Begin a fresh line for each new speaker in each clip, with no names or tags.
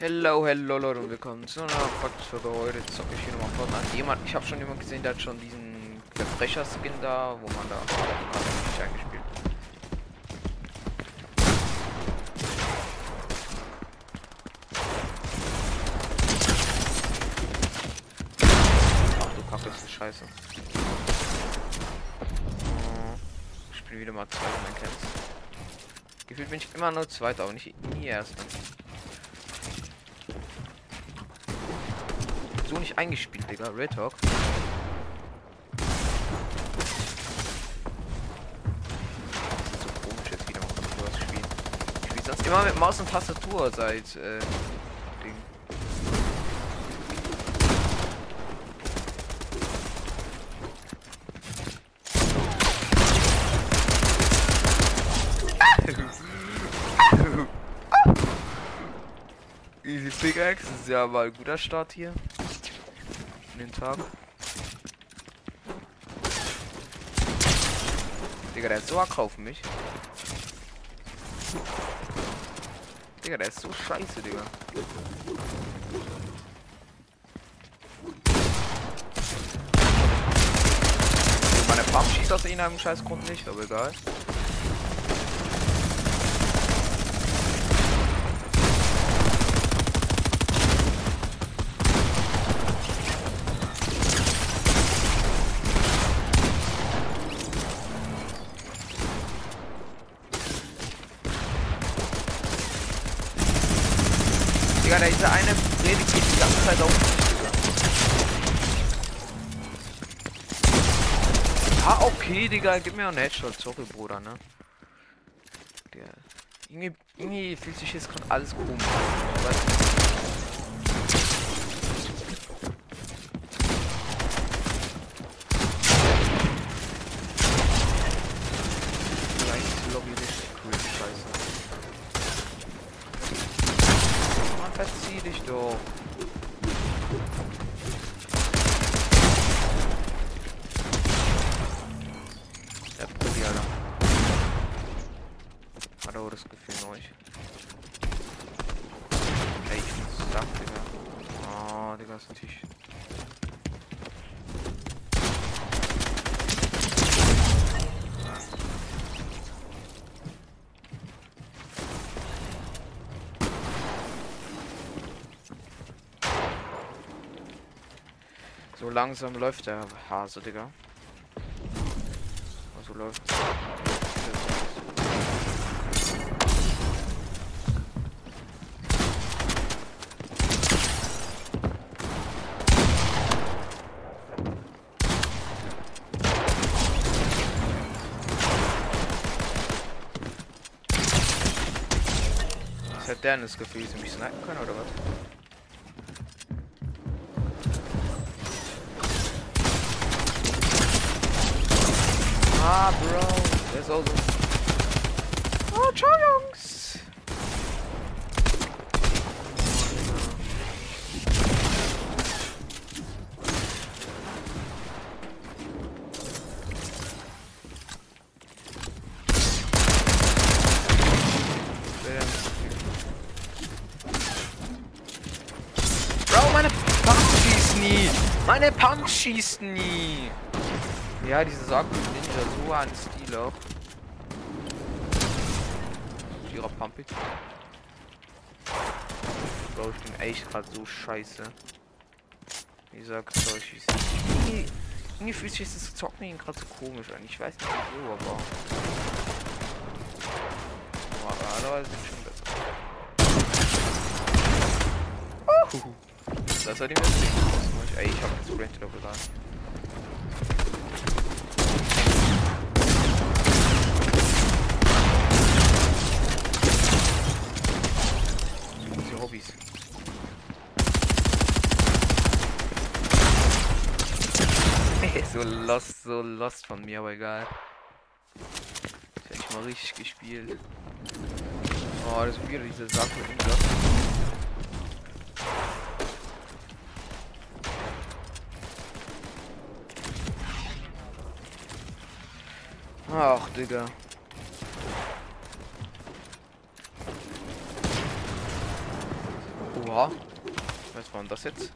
Hello, hello Leute und willkommen zu einer Podcast-Folge. Heute zocke ich hier nochmal Fortnite. Jemand, ich habe schon jemand gesehen, der hat schon diesen Verbrecher-Skin da, wo man da nicht eingespielt. Ach du Kacke, ist das scheiße. Ich spiele wieder mal zwei mein Camps. Gefühlt bin ich immer nur Zweiter, aber nicht nie Erster. so nicht eingespielt, Digga. Red Talk. So komisch jetzt wieder mal sowas spielen. Ich spiele sonst immer mit Maus und Tastatur seit äh, Ding. Easy Pickaxe, das ist ja mal ein guter Start hier in den Tag. Digga, der ist so ack auf mich. Digga, der ist so scheiße, Digga. Meine Pump schießt aus irgendeinem scheiß Grund nicht, aber egal. Digga, der diese eine Rede geht die ganze Zeit auf mich, Ah, okay, Digga, gib mir einen Headshot, sorry, Bruder, ne? Der, irgendwie, irgendwie fühlt sich jetzt gerade alles komisch an. Ich weiß nicht. Vielleicht ist die Lobby richtig cool, scheiße. Mann, verzieh dich doch. Der Brudi, Alter. Hat auch das Gefühl euch. Ey, ich bin satt, Digga. Oh, Digga, ist natürlich. So langsam läuft der Hase, Digga. So läuft. Was hat der denn das Gefühl, sie mich snipen können oder was? Ah, Bro. Der ist auch so. Oh, ciao, Jungs. Bro, meine Pump schießt nie. Meine Pump schießt nie. Ja, diese Sorgen Ninja so an Stil auch. Vierer Pumpig. Bro, ich bin echt gerade so scheiße. Wie gesagt, so, ich. Irgendwie, irgendwie fühlt sich das Zocken gerade so komisch an. Ich weiß nicht wieso, aber. Normalerweise sind schon besser. Uhu. Das hat ihm jetzt nicht. Ey, ich hab das Sprint doch gesagt. Die Hobbys. so lost, so lost von mir, aber egal. Das hätte ich mal richtig gespielt. Oh, das ist wieder diese Sache mit dem Job. Ach, Digga. Oha. Was war denn das jetzt?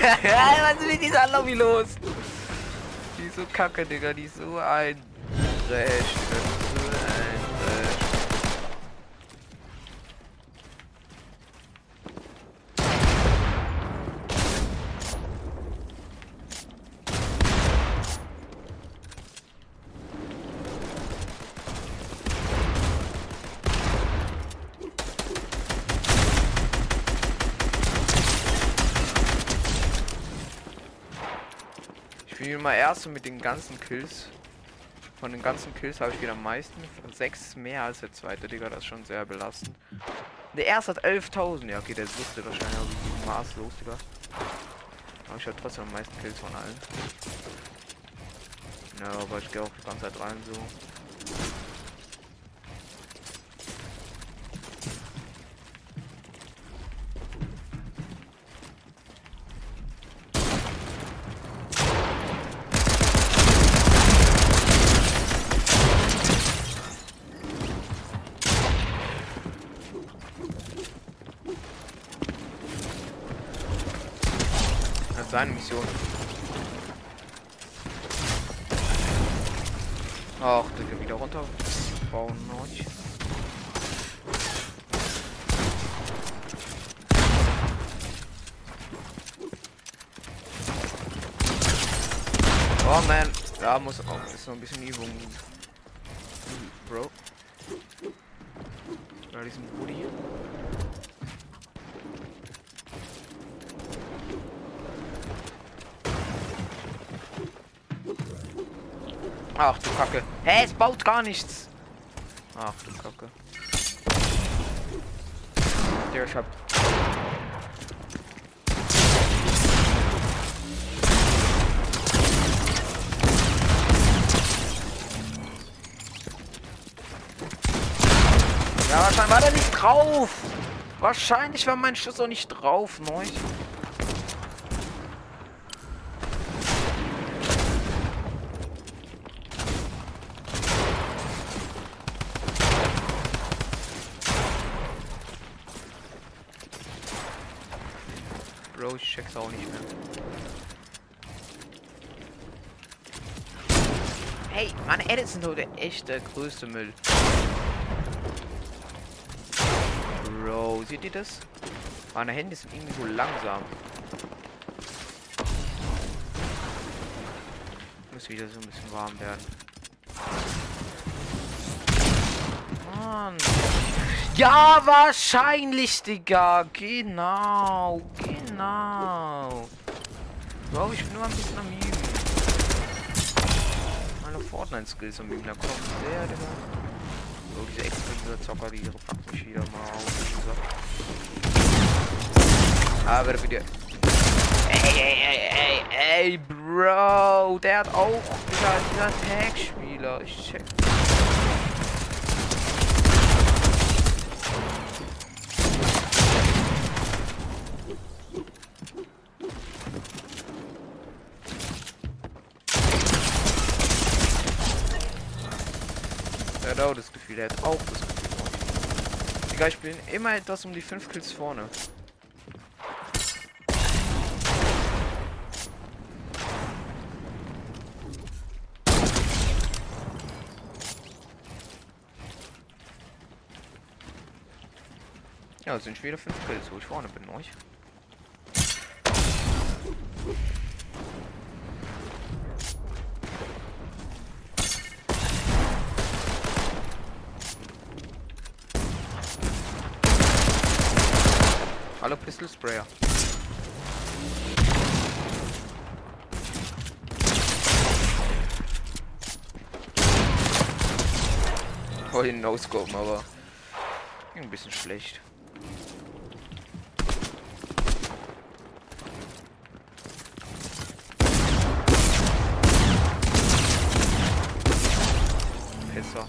Was ist mit dieser Lobby los? Die ist so kacke, Digga. Die ist so ein Trash. So ein Trash. Ich immer erst mit den ganzen Kills. Von den ganzen Kills habe ich wieder am meisten. Sechs mehr als der zweite, Digga. Das ist schon sehr belastend. Der erste hat 11.000. Ja, okay, der wusste wahrscheinlich auch maßlos, Digga. Aber ich habe trotzdem am meisten Kills von allen. Ja, aber ich gehe auch die ganze Zeit rein so. Ist noch ein bisschen Übung. Bro. Bei diesem Buddy. Ach du Kacke. Hä, es baut gar nichts. Ach du Kacke. Der ich hab. Drauf. Wahrscheinlich war mein Schuss auch nicht drauf, neu. Bro, ich check's auch nicht mehr. Hey, meine Edits sind so der größte Müll. Bro, seht ihr das? Meine Hände sind irgendwie so langsam. Muss wieder so ein bisschen warm werden. Mann. Ja, wahrscheinlich, Digga. Genau. Genau. Bro, ich bin nur ein bisschen am Üben. Meine Fortnite-Skills am Üben. Da kommt der, Digga. Diese extreme Zocker, die packt mich wieder mal auf. Aber wieder. Ey, ey, ey, ey, ey, Bro. Der hat auch. Dieser, dieser Tag-Spieler. Ich check. Er hat auch das Gefühl. Digga, ich bin immer etwas um die 5 Kills vorne. Ja, sind schon wieder 5 Kills, wo ich vorne bin, euch. Hallo Pistol Sprayer. Wollte ihn no-scopen, aber ein bisschen schlecht. Pisser.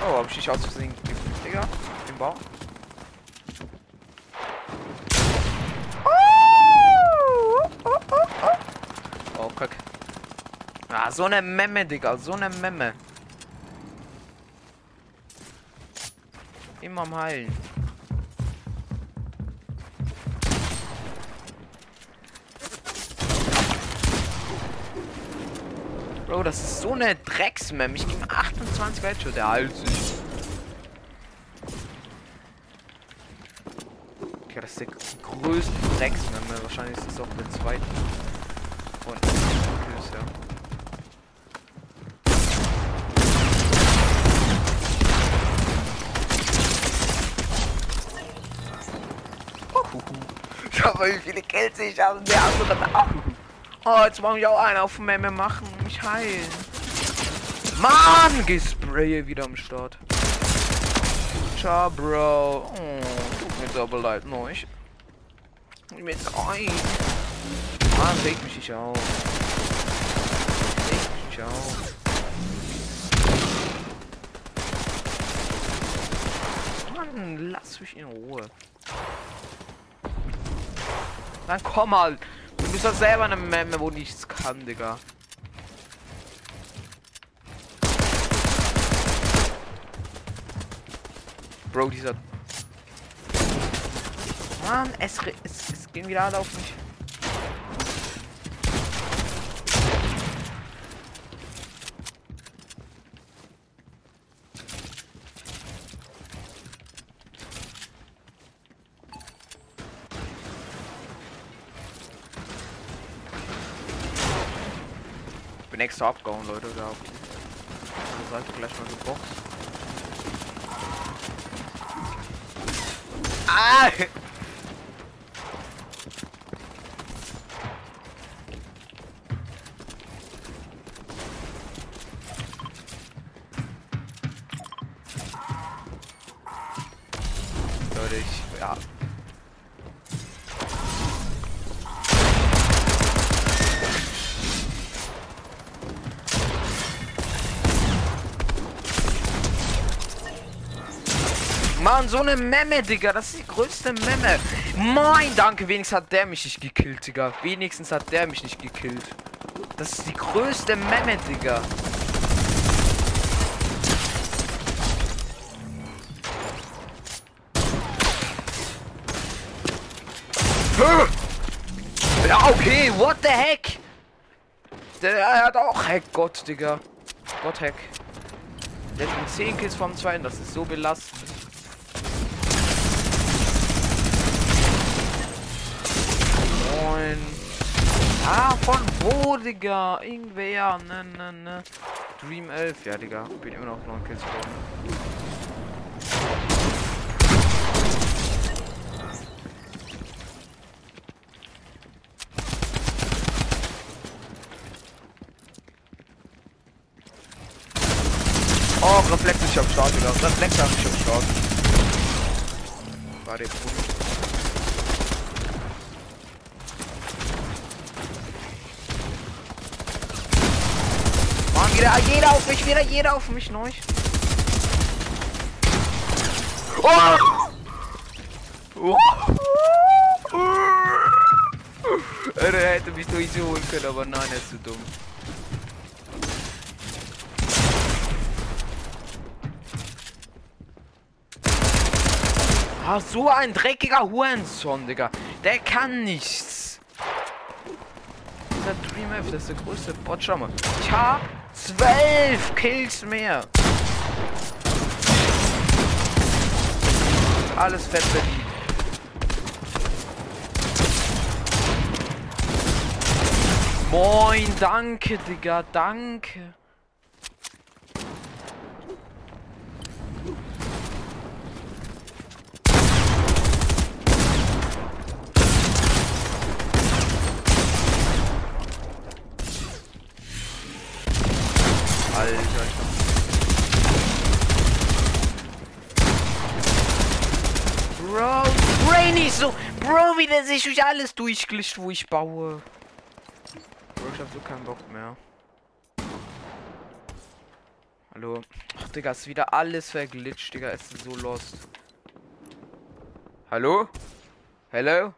Oh, hab ich dich aus Versehen gegeben, Digga? Im Bauch? Oh, kack. Ah, so eine Memme, Digga, so eine Memme. Immer am Heilen. Bro, das ist so eine Drecksmem. Ich gebe 28 Headshot, der heilt sich. Okay, das ist der größte Drecksmem. Wahrscheinlich ist es auch der zweite. Und Kills, ja. Mal, wie viele Kills ich habe. Der andere auch. Oh, jetzt muss ich auch einen auf Memme machen mich heilen. Mann, Gespraye wieder am Start. Ciao, Bro. Oh, tut mir aber leid. Ich bin ein. Mann, reg mich nicht auf. Reg mich auf. Mann, lass mich in Ruhe. Dann komm halt. Du bist doch selber eine Memme, wo nichts kann, Digga. Bro, dieser... Mann, es, es, es gehen wieder alle auf mich. Ich bin extra abgehauen, Leute, da auf die Seite gleich mal geboxt. Ah! So eine Memme, Digga. Das ist die größte Memme. Mein Danke, wenigstens hat der mich nicht gekillt, Digga. Wenigstens hat der mich nicht gekillt. Das ist die größte Memme, Digga. Ja, okay, what the heck? Der hat auch Hack, Gott, Digga. Gott, Hack. Der hat 10 Kills vom zweiten, das ist so belastend. Moin. Ah, von wo, Digga? Irgendwer, ne, ne, ne. Dream 11, ja, Digga. Bin immer noch 9 Kills. Oh, Reflex ist am Start, Digga. Reflex hab ich am Start. War der gut. Wieder jeder auf mich, wieder jeder auf mich neu. Oh! Oh! Er hätte mich durchholen können, aber nein, er ist zu dumm. Ah, so ein dreckiger Hurensohn, Digga. Der kann nichts. Dieser Dream F, das ist der größte Bot. Schau mal. Ich hab zwölf Kills mehr. Alles fett verdient. Moin, danke, Digga, danke. Alter, ich Bro, Brainy so. Bro, wie der sich durch alles durchglischt, wo ich baue. Bro, ich hab so keinen Bock mehr. Hallo. Ach, Digga, ist wieder alles verglitscht, Digga. Es ist so lost. Hallo? Hello?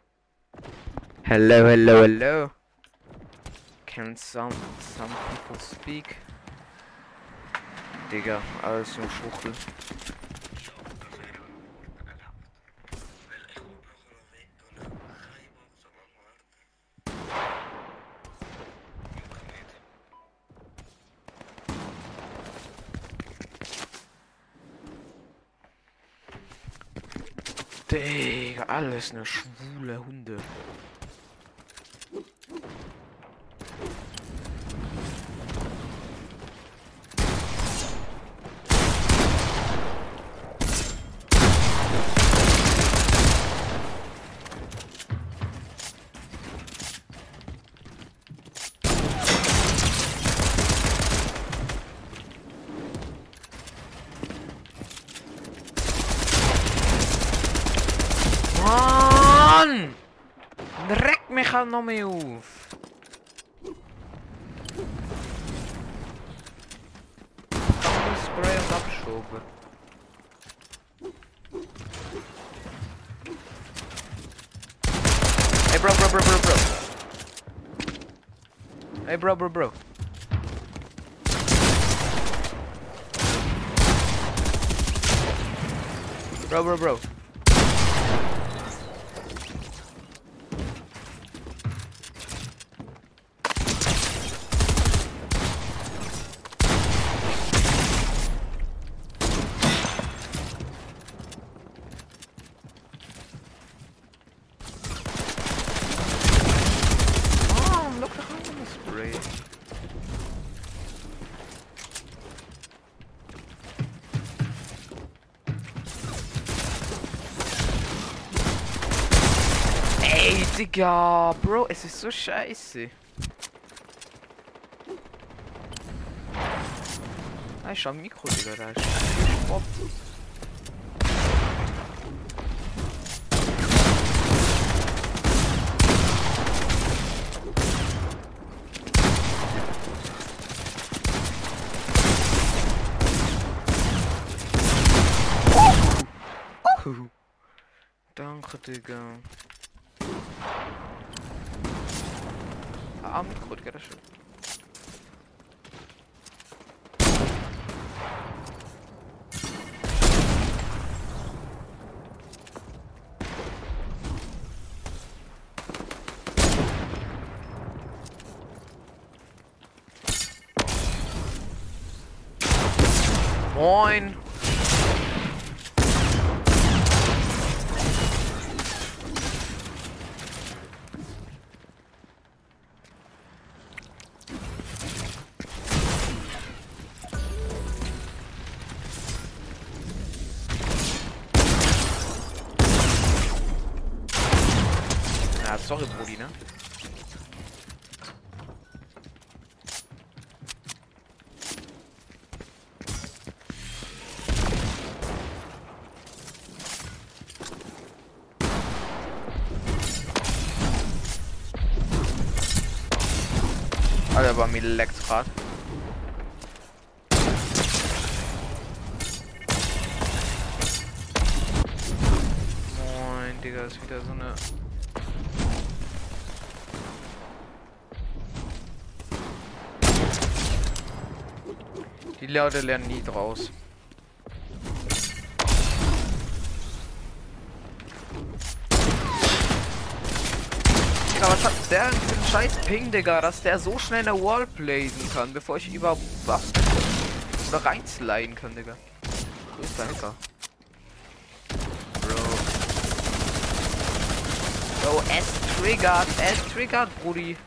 Hello, hello, hello. Can some, some people speak? Digga, alles nur Schuchel. Digga, alles eine schwule Hunde. Mann! Dreck mich halt noch mehr auf. Spray und abschoben. Hey bro, bro, bro, bro, bro. Hey bro, bro, bro. Bro, bro, bro. Digga, Bro, es ist so scheiße. Ah, ist am Mikro, Digga, da ist. Danke, Digga. Ah, Mikro, Digga, das ist schön. Moin. Ja, sorry, Brudi, ne? Alter, bei mir leckt's grad. Moin, Digga, ist wieder so eine Die Leute lernen nie draus. Digga, was hat der denn für einen scheiß Ping, Digga, dass der so schnell eine Wall blazen kann, bevor ich überhaupt was oder reinsliden kann, Digga. Größter Hacker. Bro. Bro, es triggert, es triggert, Brudi.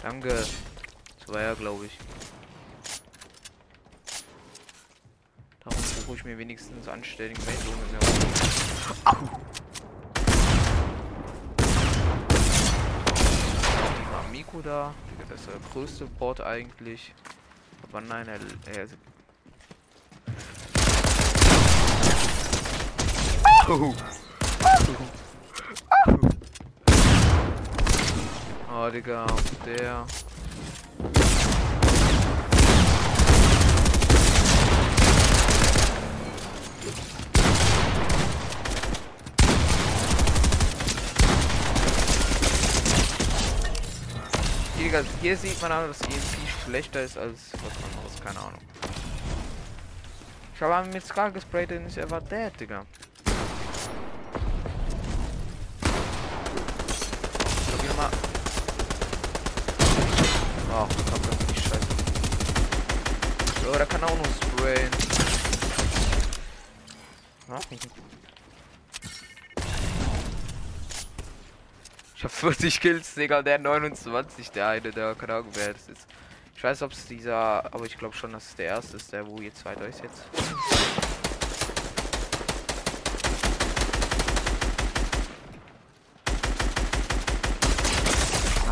Danke. Zweier, glaube ich. Darum versuche ich mir wenigstens anständigen Meldungen. Miko da? Das ist der größte Bot eigentlich. Aber nein, er. er Au! Oh, Digga, der. Digga, hier sieht man aber, dass EMP schlechter ist als was anderes, keine Ahnung. Ich habe mit Scar gesprayt und er war dead, Digga. Probier mal. Ach, ich hab das nicht scheiße. So, der kann auch noch sprayen. Ach, Ich hab 40 Kills, Digga, der 29, der eine, der keine Ahnung wer das ist. Ich weiß, ob es dieser, aber ich glaube schon, dass es der erste ist, der wo jetzt weiter ist jetzt.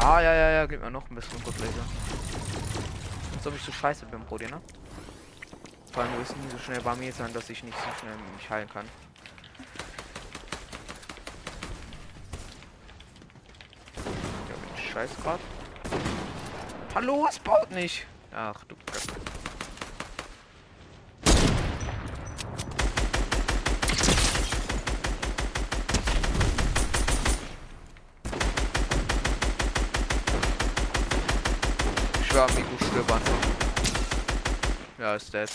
Ah, ja, ja, ja, gib mir noch ein bisschen Gutlaser. Als ob ich so scheiße bin, Brody, ne? Vor allem, du wirst nie so schnell bei mir sein, dass ich nicht so schnell mich heilen kann. Scheiß grad. Hallo, es baut nicht. Ach du Kacke. Ich war Amigo stöbern. Ja, ist dead.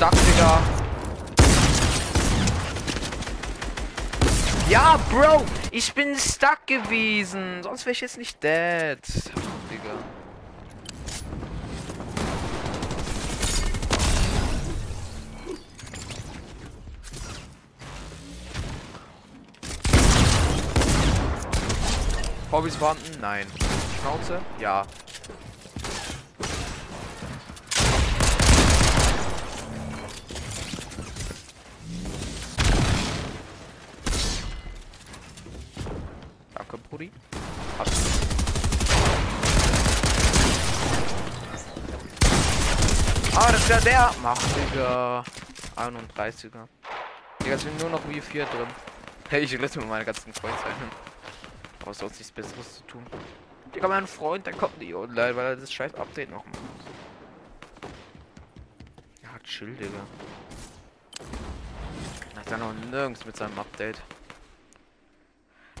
stuck, Digga. Ja, Bro, ich bin stuck gewesen. Sonst wäre ich jetzt nicht dead. Digga. Hobbys vorhanden? Nein. Schnauze? Ja. Brudi. Ah, das ist ja der. Mach, Digga. 31er. Digga, sind nur noch wie vier drin. Hey, ich lasse mir meine ganzen Coins ein. Aber sonst nichts Besseres zu tun. Digga, mein Freund, der kommt nicht online, weil er das scheiß Update noch macht. Ja, chill, Digga. Er ist ja noch nirgends mit seinem Update.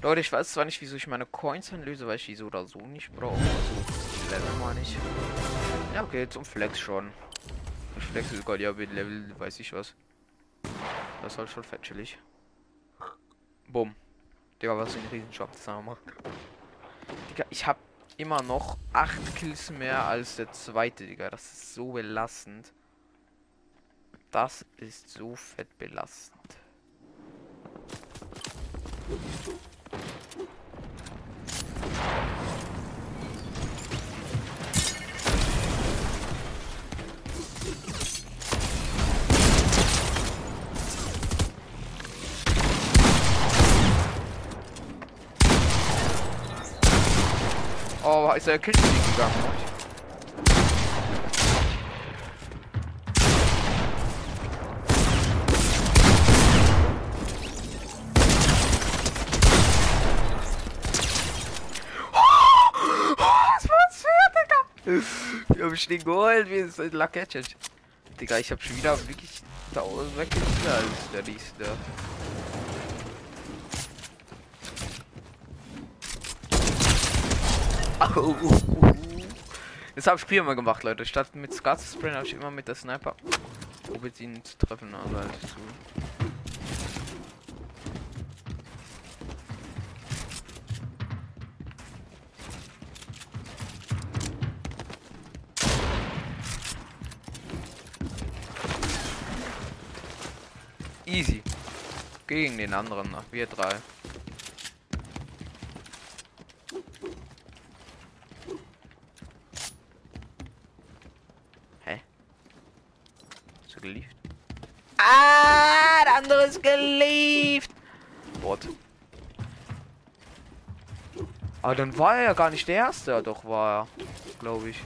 Leute, ich weiß zwar nicht, wieso ich meine Coins anlöse, weil ich die so oder so nicht brauche. Also, Level mal nicht. Ja, okay, zum Flex schon. Ich flex sogar ja mit Level, weiß ich was. Das ist schon fett chillig. Bumm. Digga, was für ein Riesenjob das macht. Digga, ich hab immer noch 8 Kills mehr als der zweite, Digga. Das ist so belastend. Das ist so fett belastend. Oh, ist er Killstreak gegangen? Wir haben den geholt, es ein Lacketchen. Digga, ich hab schon wieder wirklich 1000 weggekillt als der nächste. Das habe ich früher mal gemacht, Leute. Statt mit Scar zu sprayen, habe ich immer mit der Sniper probiert ihn zu treffen, also halt zu. Easy. Gegen den anderen, wir drei. Ah, der andere ist gelieft. What? Aber dann war er ja gar nicht der erste, doch war er, glaube ich.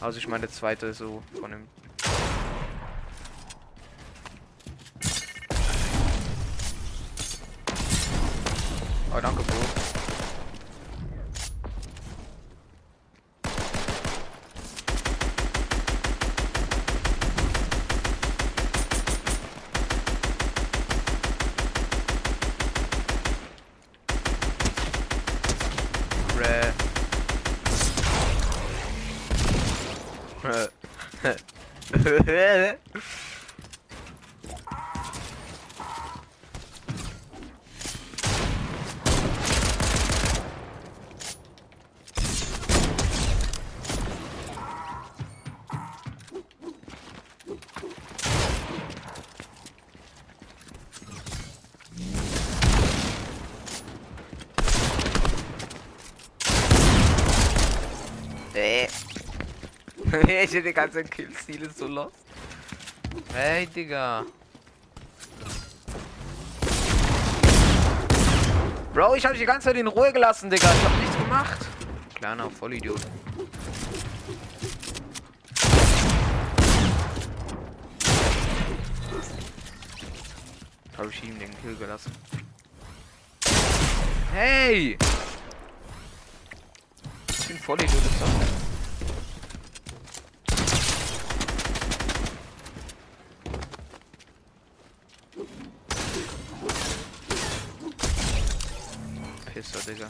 Also ich meine der zweite so von dem. Oh, danke, Bro. Äh. ich hätte die ganze Killstile so lost. Hey, Digga. Bro, ich hab dich die ganze Zeit in Ruhe gelassen, Digga. Ich hab nichts gemacht. Kleiner Vollidiot. Hab ich ihm den Kill gelassen. Hey! Ich bin Vollidiot. Ist das. Pisser, Digga.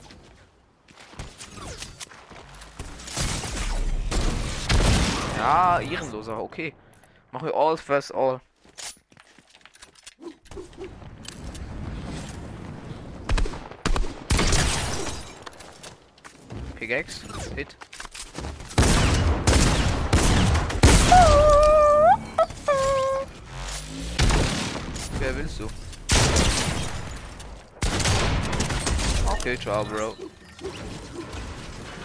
Ja, ehrenloser, okay. Machen wir all first all. Pickaxe, hit. Wer willst du? Okay, ciao, Bro.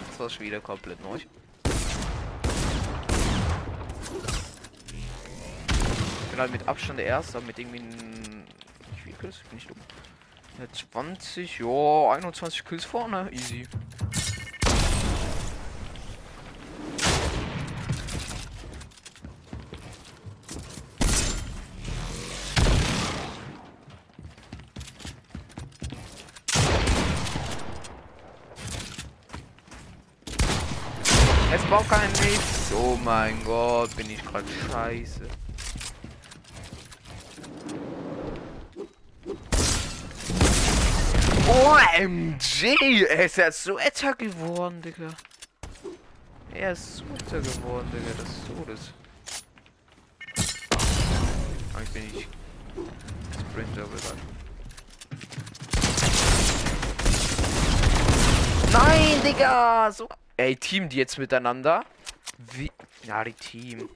Das war schon wieder komplett neu. Ich bin halt mit Abstand der Erste, mit irgendwie. Wie viel Kills? Bin ich dumm. Ja, 20, ja, 21 Kills vorne, easy. Es braucht keinen nichts. Oh mein Gott, bin ich gerade scheiße. OMG! Er ist ja so älter geworden, Digga. Er ist so älter geworden, Digga. Das ist so das. Aber ich bin nicht Sprinter bereit. Nein, Digga! So. Ey, Team die jetzt miteinander? Wie. Ja, die Team.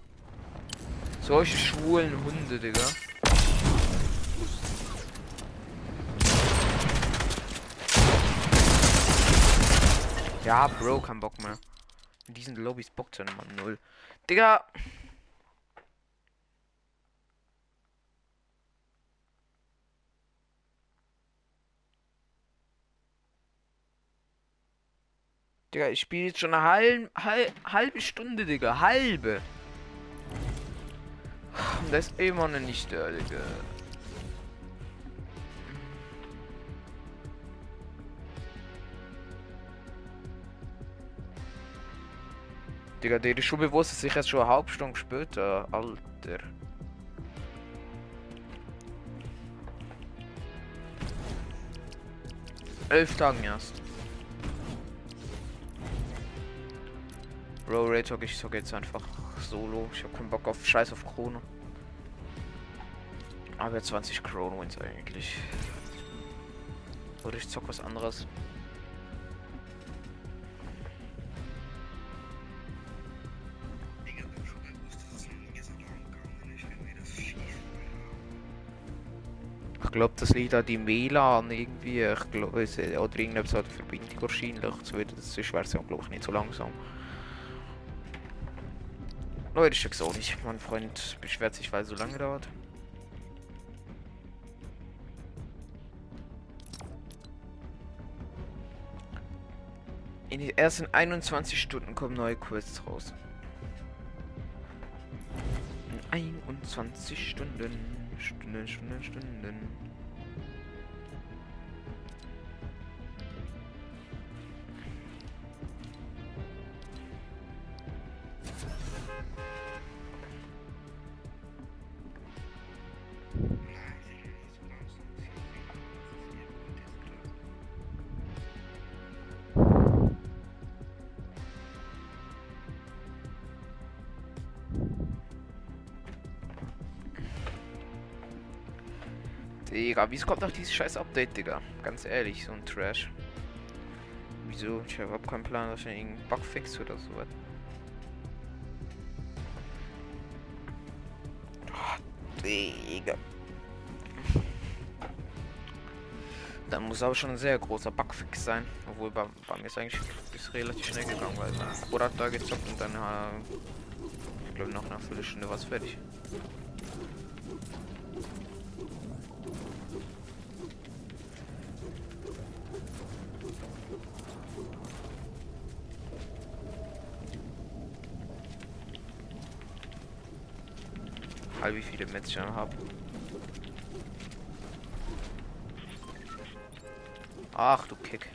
Solche schwulen Hunde, Digga. Ja, Bro, kein Bock mehr. In diesen Lobbys bockt ja nochmal null. Digga. Digga, ich spiele jetzt schon eine halb, halb, halbe Stunde, Digga. Halbe. Und das ist immer noch nicht da, Digga. Digga, der ist schon bewusst, dass ich jetzt schon eine halbe Stunde später, Alter. Elf Tagen erst. Bro, Ray Talk, ich zocke jetzt einfach solo. Ich hab keinen Bock auf Scheiß auf Krone. Aber 20 Krone Wins eigentlich. Oder ich zock was anderes. Ich glaube, das liegt an die WLAN irgendwie. Ich glaube, es oder irgendetwas hat Verbindung wahrscheinlich. So wird das ist Version, glaube ich, nicht so langsam. Leute, ich check's auch nicht. Mein Freund beschwert sich, weil es so lange dauert. In den ersten 21 Stunden kommen neue Quests raus. In 21 Stunden. Stunden, Stunden, Stunden. Digga, wieso kommt noch dieses scheiß Update, Digga? Ganz ehrlich, so ein Trash. Wieso? Ich habe keinen Plan, dass ich irgendeinen Bugfix oder so was. Oh, Digga. Dann muss aber schon ein sehr großer Bugfix sein. Obwohl bei, bei mir ist eigentlich ist relativ schnell gegangen, weil oder hat da gezockt und dann äh, ich glaube noch einer Viertelstunde war es fertig. All wie viele Metz ich habe. Ach du Kick.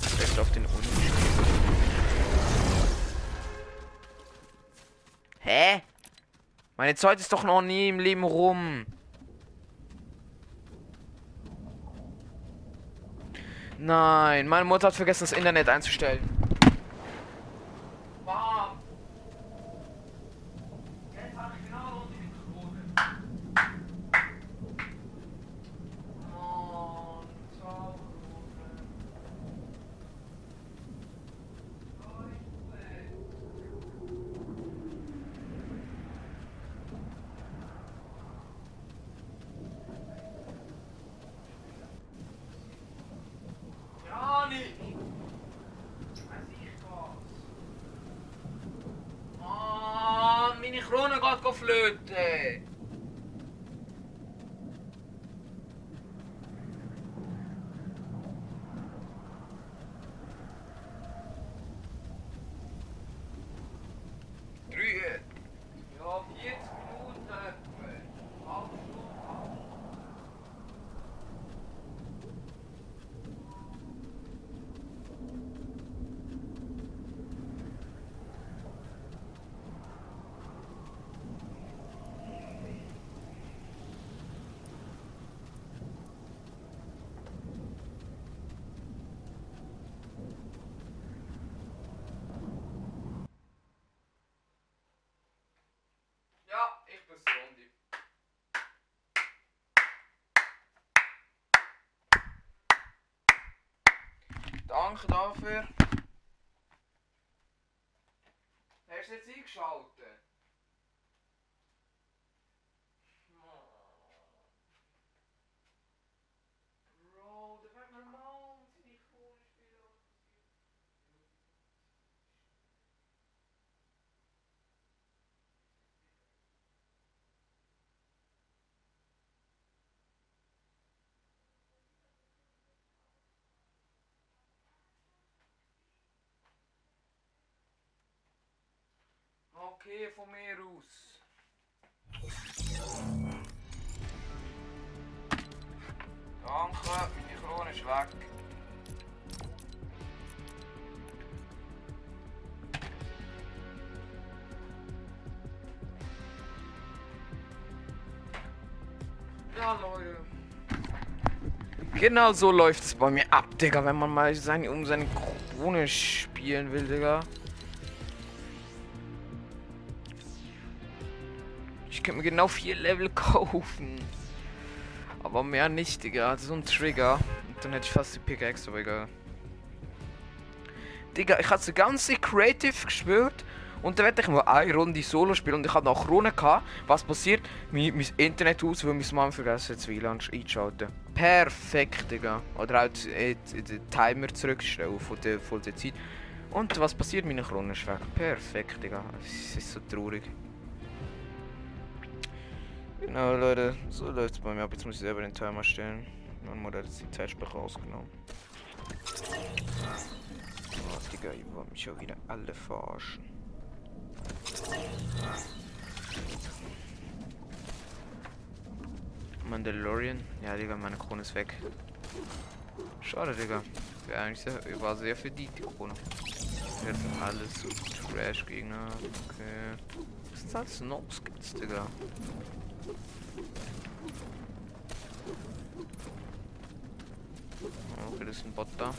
Vielleicht auf den Uni. Hä? Meine Zeit ist doch noch nie im Leben rum. Nein, meine Mutter hat vergessen, das Internet einzustellen. Danke dafür. Hast du jetzt eingeschaltet? Okay, von mir aus. Danke, meine Krone ist weg. Ja, Leute. Genau so läuft es bei mir ab, Digga, wenn man mal seine, um seine Krone spielen will, Digga. Ich könnte mir genau vier Level kaufen. Aber mehr nicht, Digga. So ein Trigger. Und dann hätte ich fast die Pickaxe, aber egal. Digga, ich hatte ganze Creative gespürt. Und dann werde ich nur eine Runde Solo spielen und ich habe noch Krone gehabt. Was passiert? Mein, mein Internet aus, weil mein Mann vergessen hat, WLAN einzuschalten. Perfekt, Digga. Oder halt äh, den Timer zurückstellen von der, von der Zeit. Und was passiert? Meine Krone ist weg. Perfekt, Digga. Es ist so traurig. Genau, Leute, so läuft es bei mir ab. Jetzt muss ich selber den Timer stellen. Mein Mutter hat jetzt die Zeitsprache ausgenommen. Oh, Digga, ihr wollt mich ja wieder alle verarschen. Mandalorian? Ja, Digga, meine Krone ist weg. Schade, Digga. Wäre eigentlich sehr, war sehr für die, Krone. Jetzt alles so Trash-Gegner. Okay. Was ist das? Nobs gibt's, Digga. Okay, das ist ein Bot da.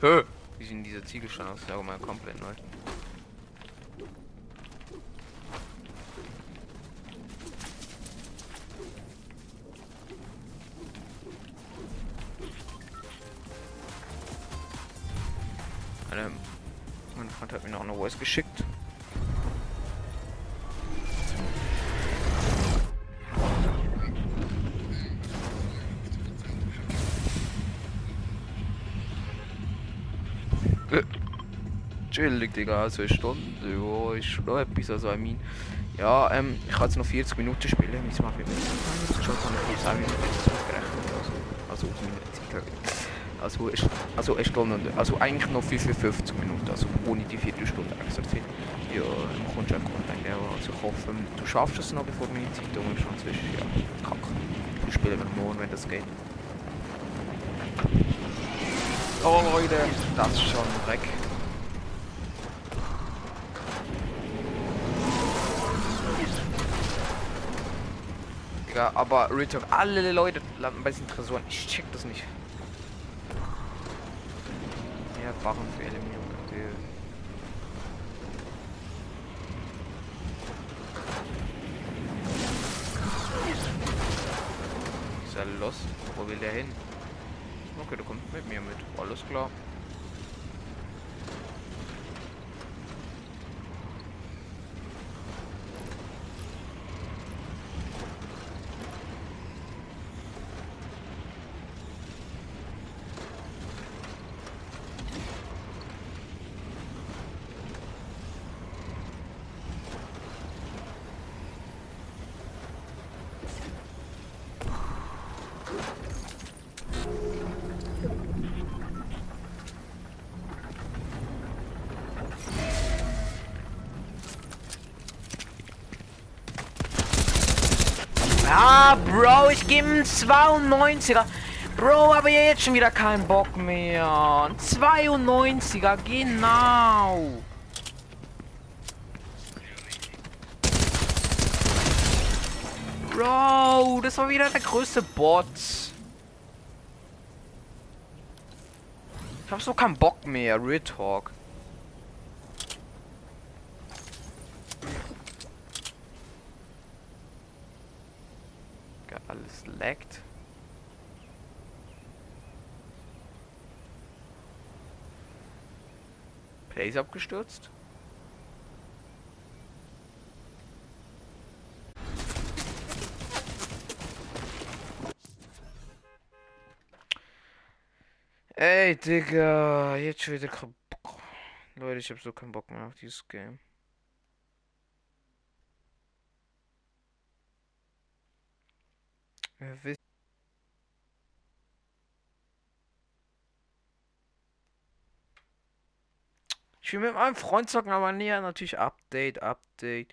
Hö! Wie sieht denn dieser Ziegelstein aus? Ja, mal komplett neu. Geschickt. Äh, Chillig, Digga, also eine Stunde, ja, ist schon noch etwas, also I mean. Ja, ähm, ich kann jetzt noch 40 Minuten spielen, ich mit mir. Schon kann ich 10 Minuten jetzt ausgerechnet, also, also aus meiner Zeit. Also, ist, also eine Stunde, also eigentlich noch 55 Minuten, also ohne die Viertelstunde extra Zeit. Ja, kommst du auch Content, ja, also ich hoffe, du schaffst es noch, bevor meine Zeit um ist, sonst ja, kacke. Wir spielen wir morgen, wenn das geht. Oh Leute, das ist schon weg. Ja, aber Retalk, alle Leute landen bei diesen Tresoren. Ich check das nicht. Barren für Eliminierung. Okay. Ist er los? Wo will der hin? Okay, du kommst mit mir mit. Alles klar. Ja, Bro, ich gebe einen 92er. Bro, aber jetzt schon wieder keinen Bock mehr. Ein 92er, genau. Bro, das war wieder der größte Bot. Ich hab so keinen Bock mehr, Real Talk. Geil, Alles laggt. Ist abgestürzt. Ey, Digga, jetzt schon wieder. Leute, ich hab so keinen Bock mehr auf dieses Game. Ihr wisst. Ich will mit meinem Freund zocken, aber näher natürlich Update, Update.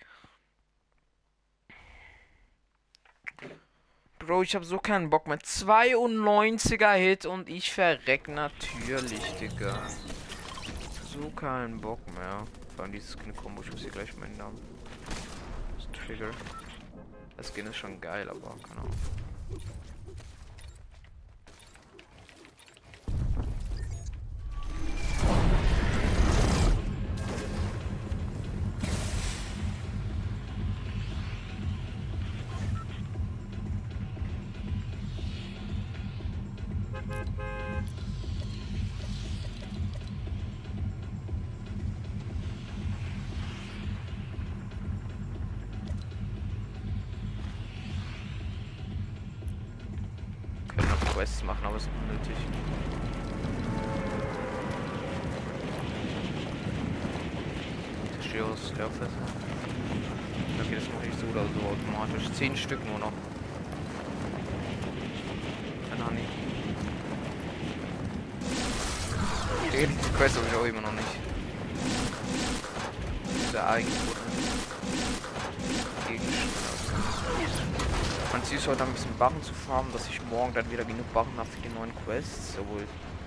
Bro, ich habe so keinen Bock mehr. 92er Hit und ich verreck natürlich, Digga. So keinen Bock mehr. Vor allem dieses Skin-Kombo, ich muss hier gleich meinen Namen. Das Trigger. Das Skin ist schon geil, aber keine Ahnung. Barren habe für die neuen Quests. Obwohl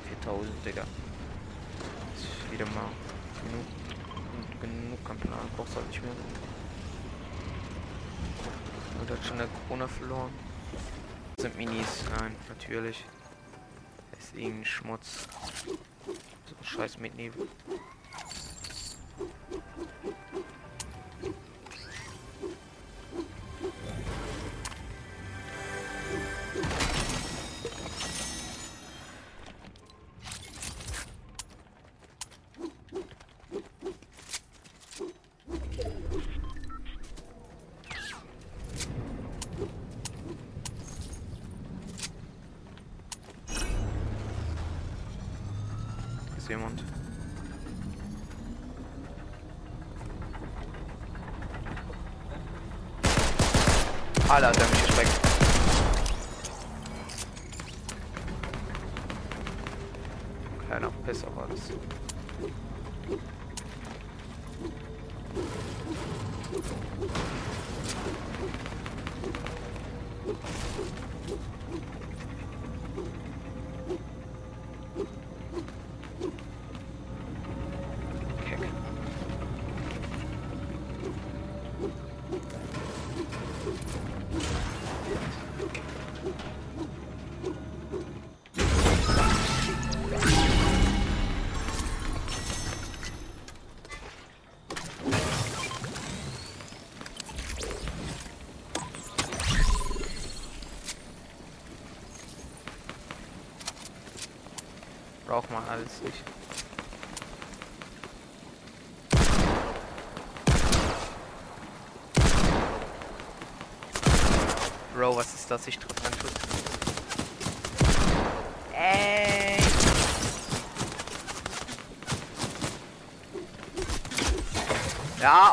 4000, Digga. Ist wieder mal genug. Genug am Plan, brauchst halt nicht mehr. Und hat schon eine Krone verloren. Das sind Minis, nein, natürlich. Das ist irgendein Schmutz. So, scheiß mit Alter, hat er mich geschreckt. Kleiner Pisser war das.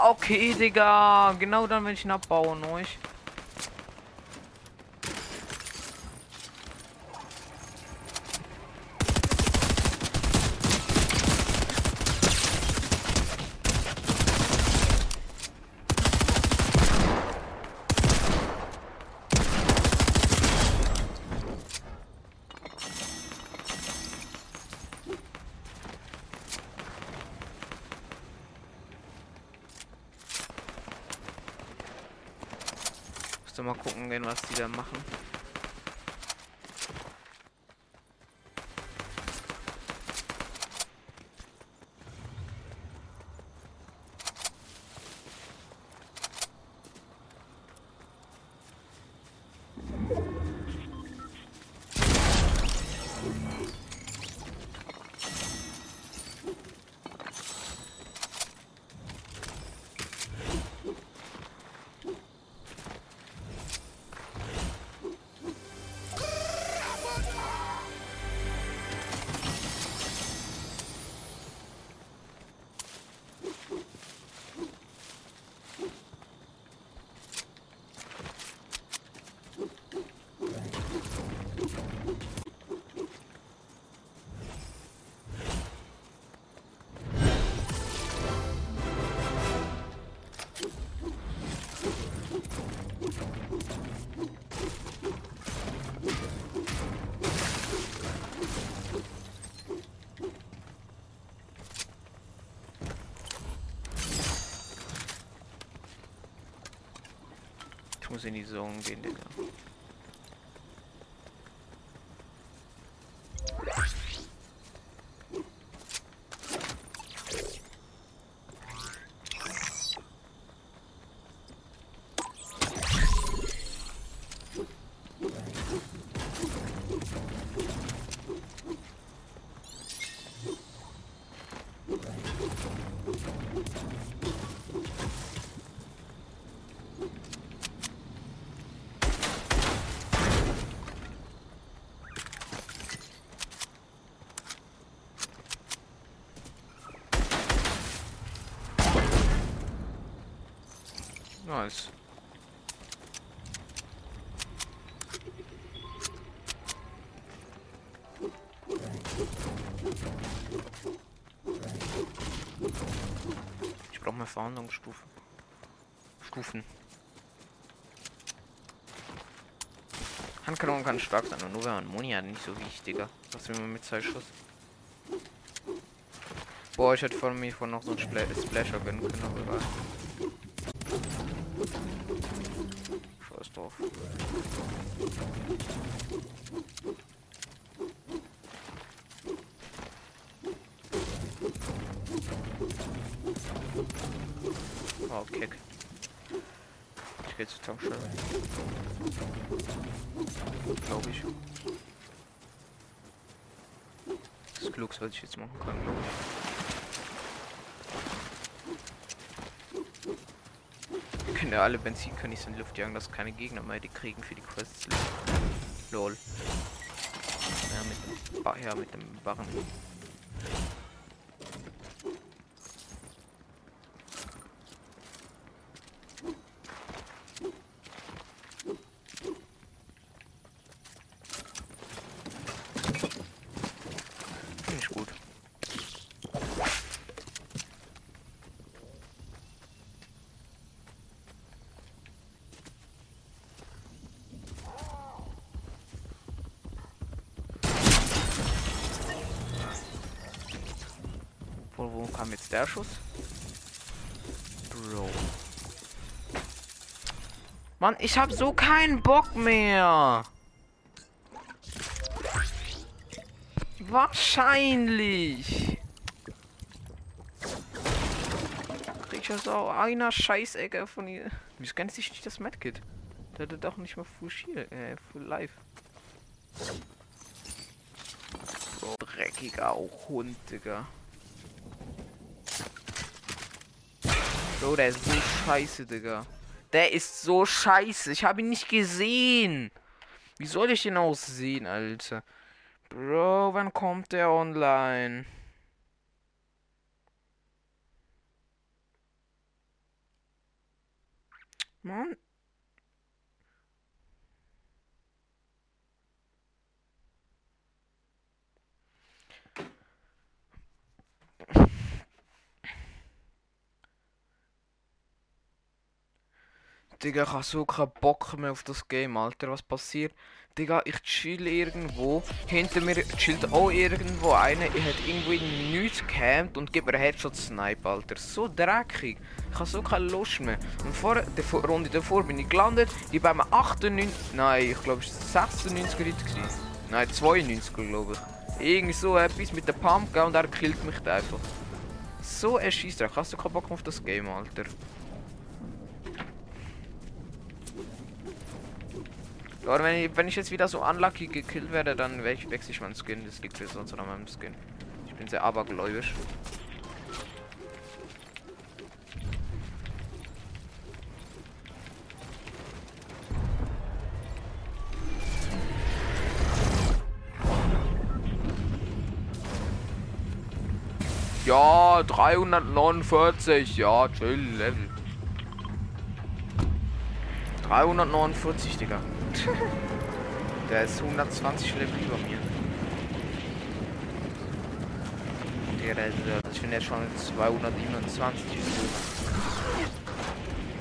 Okay, Digga. Genau dann, wenn ich ihn abbaue, neuch. Mal gucken gehen, was die da machen. Ich muss in Nice. Ich brauche mehr Verhandlungsstufen. Stufen. Handkanonen kann stark sein, und nur wenn man Moni hat, nicht so wichtiger. Was will man mit zwei Schuss? Boah, ich hätte von mir von noch so ein Spla Splasher gönnen können, aber egal. Scheiß drauf. Ich gehe zur Tankstelle. Glaube ich. Das ist klug, was ich jetzt machen kann, glaube ich. Wir können ja alle Benzinkanister in Luft jagen, dass keine Gegner mehr die kriegen für die Quests. Lol. Ja, mit dem, ba ja, mit dem Barren. Wo, wo kam jetzt der Schuss? Bro. Mann, ich hab so keinen Bock mehr. Wahrscheinlich. Krieg ich aus so einer Scheißecke von ihr. Wieso kennt sich nicht das Medkit? Der hat doch nicht mal Full äh, Full Life. So dreckiger Hund, Digga. Bro, der ist so scheiße, Digga. Der ist so scheiße. Ich habe ihn nicht gesehen. Wie soll ich den aussehen, Alter? Bro, wann kommt der online? Mann. Digga, ich habe so keinen Bock mehr auf das Game, Alter. Was passiert? Digga, ich chill irgendwo. Hinter mir chillt auch irgendwo einer. Ich hätte irgendwie nichts gecampt und gibt mir einen Headshot Snipe, Alter. So dreckig. Ich habe so keine Lust mehr. Und vor der Runde davor bin ich gelandet. Ich bei mir 98. Nein, ich glaube, es war 96 Hit. gewesen. Nein, 92, glaube ich. Irgendwie so etwas mit der Pump und er killt mich da einfach. So ein Scheissdreck. Hast du keinen Bock mehr auf das Game, Alter? Oder wenn ich, wenn ich jetzt wieder so unlucky gekillt werde, dann wechsle ich meinen Skin. Das liegt jetzt sonst an meinem Skin. Ich bin sehr abergläubisch. Ja, 349, ja, chill, Level. 349, Digga. Der ist 120 Level über mir. Digga, der ist, äh, ich bin jetzt schon 227.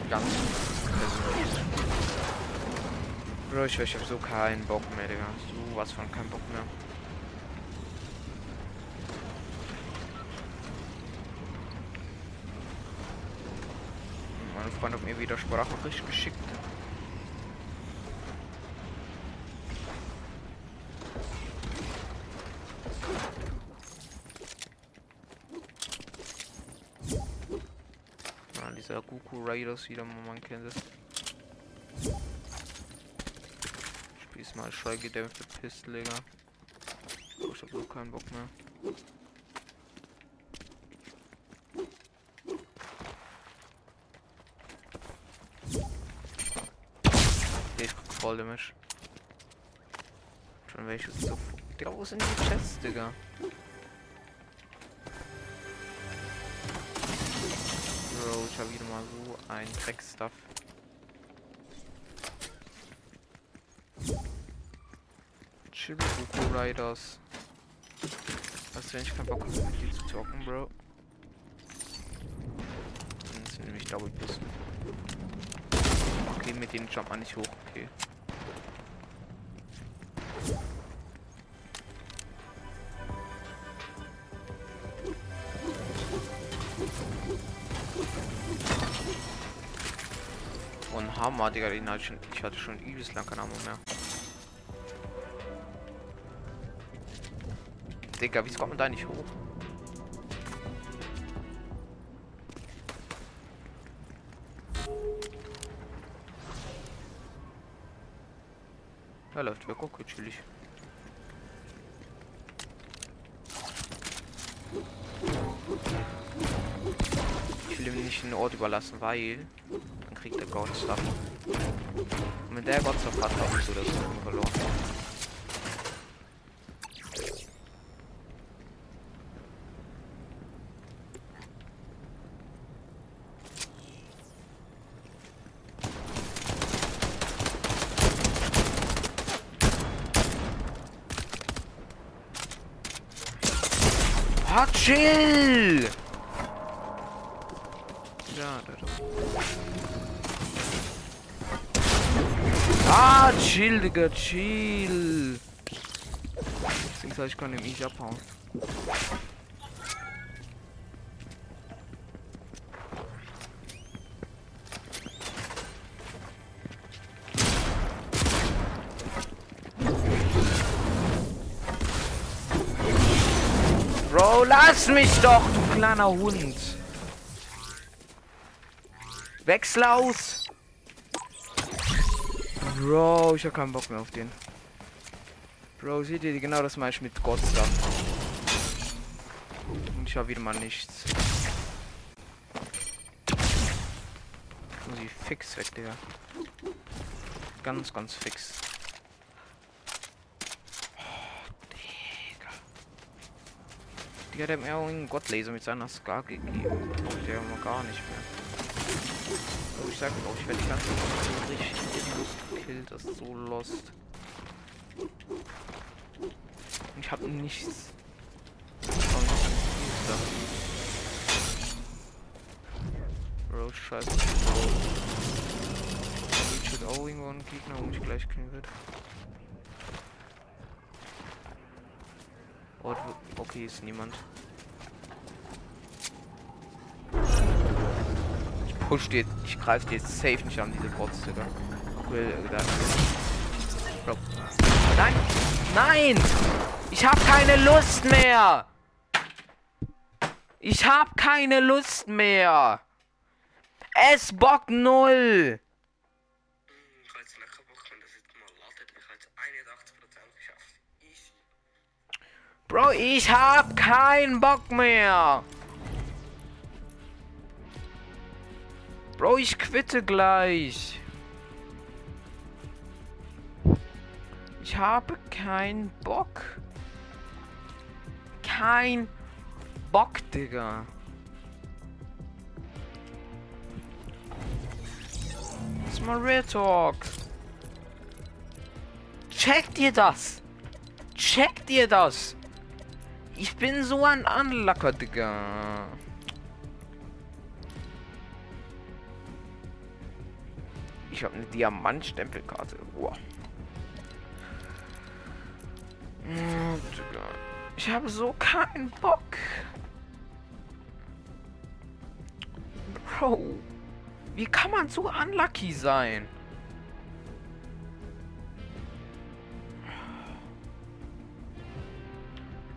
Ganz. Bro, ich, ich hab so keinen Bock mehr, Digga. So was von keinen Bock mehr. Mein Freund hat mir wieder Sprachnachricht geschickt. Ah, dieser Goku Raiders wieder, man kennt es. Spiel's mal schallgedämpfte Pistole, Digga. Ich hab so keinen Bock mehr. Ich guck voll Damage. Schon welches so. Digga, wo sind die Chests, Digga? Ich hab wieder mal so ein Dreckstuff. Chill, Goku Riders. Was, wenn ich keinen Bock mit dir zu zocken, Bro? Dann sind nämlich Double Pisten. Okay, mit denen jumpt man nicht hoch, okay. Hammer, ah, Digga, den hatte ich schon, ich hatte schon übelst lang keine Ammo mehr. Digga, wie kommt man da nicht hoch? Da läuft weg, okay, chillig. Ich will ihm nicht den Ort überlassen, weil God Stuff. Und wenn der God Stuff hat, habe ich so das verloren. Ah, Digga, chill. Soll ich kann ihm nicht abhauen. Bro, lass mich doch, du kleiner Hund. Wechsel aus. Bro, ich hab keinen Bock mehr auf den. Bro, seht ihr, genau das meine ich mit Gott Und ich habe wieder mal nichts. Muss ich fix weg, Digga. Ganz, ganz fix. Digga, der hat mir auch einen Gottlaser mit seiner Scar gegeben. Braucht der immer gar nicht mehr. Ich sag auch, ich werde die ganze Zeit richtig gekillt. Das ist so lost. Ich habe nichts. Bro, scheiße. Ich wird auch irgendwo ein Gegner, wo mich gleich killen wird. Oh, okay, ist niemand. Push dir, ich greife jetzt safe nicht an diese Bots, Digga. Äh. Nein! Nein! Ich hab keine Lust mehr! Ich hab keine Lust mehr! Es Bock null! Bro, ich hab keinen Bock mehr. Bro, ich quitte gleich. Ich habe keinen Bock. Kein Bock, Digga. Das ist mal Real Talk. Checkt ihr das? Checkt ihr das? Ich bin so ein Anlacker, Digga. Ich habe eine Diamantstempelkarte. Wow. Ich habe so keinen Bock. Bro. Wie kann man so unlucky sein?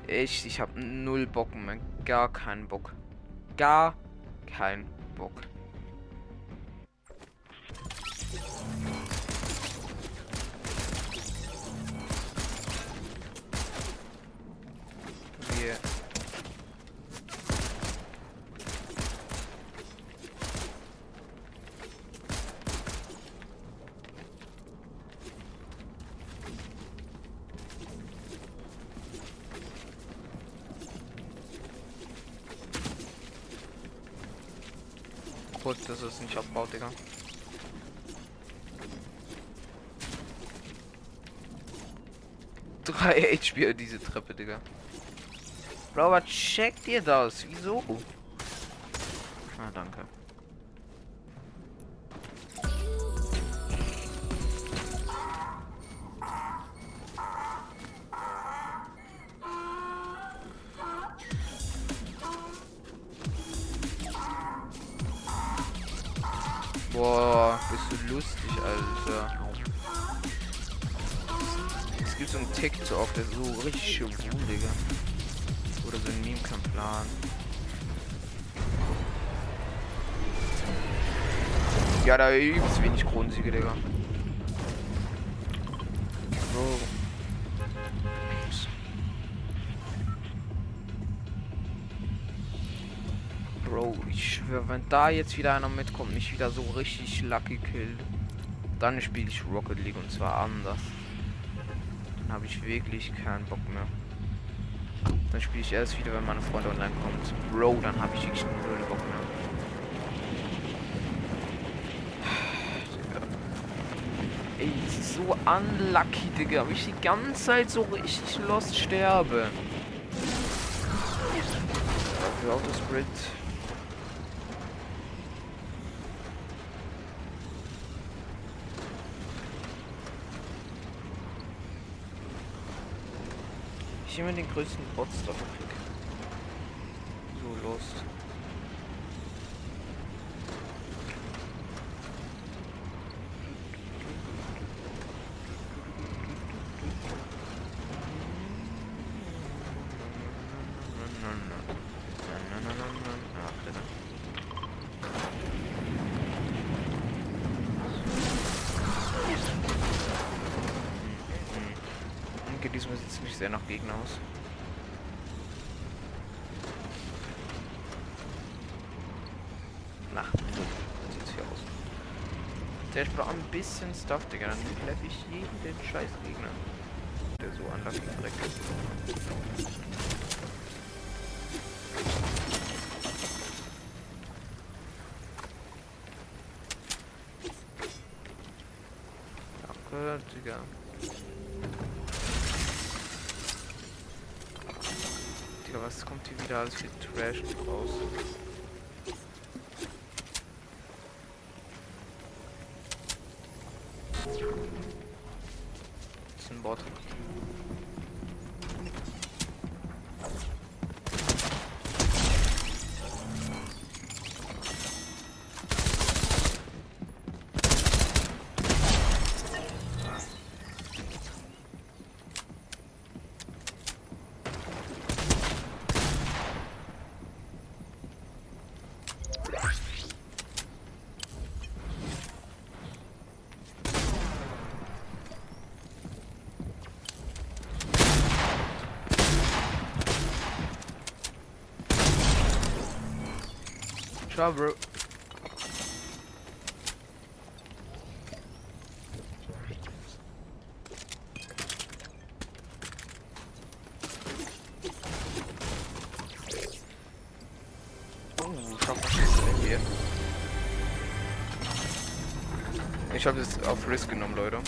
Ich, ich habe null Bock mehr. Gar keinen Bock. Gar kein Bock. Abbaut, Digga. Drei HP diese Treppe, Digga. Bro, aber checkt ihr das? Wieso? Ah, danke. Kronensiege, Digga. Bro. Bro, ich schwöre, wenn da jetzt wieder einer mitkommt, mich wieder so richtig lucky killt, dann spiele ich Rocket League und zwar anders. Dann habe ich wirklich keinen Bock mehr. Dann spiele ich erst wieder, wenn meine Freunde online kommt. Bro, dann habe ich wirklich null Bock mehr. Ey, das ist so unlucky, Digga. Wie ich die ganze Zeit so richtig lost sterbe. Dafür Autosprint. Ich immer den größten Bots. So lost. Ach, Digga. Okay, diesmal sieht es ziemlich sehr nach Gegner aus. Nach sieht's hier aus. Der ist aber ein bisschen Stuff, Digga. Dann klepp ich jeden den scheiß Gegner. Der so anlasst Dreck. Danke, Digga. Digga, was kommt hier wieder alles für Trash raus? Das Ciao, bro. Oh? Ich habe es auf Risk genommen. Leute,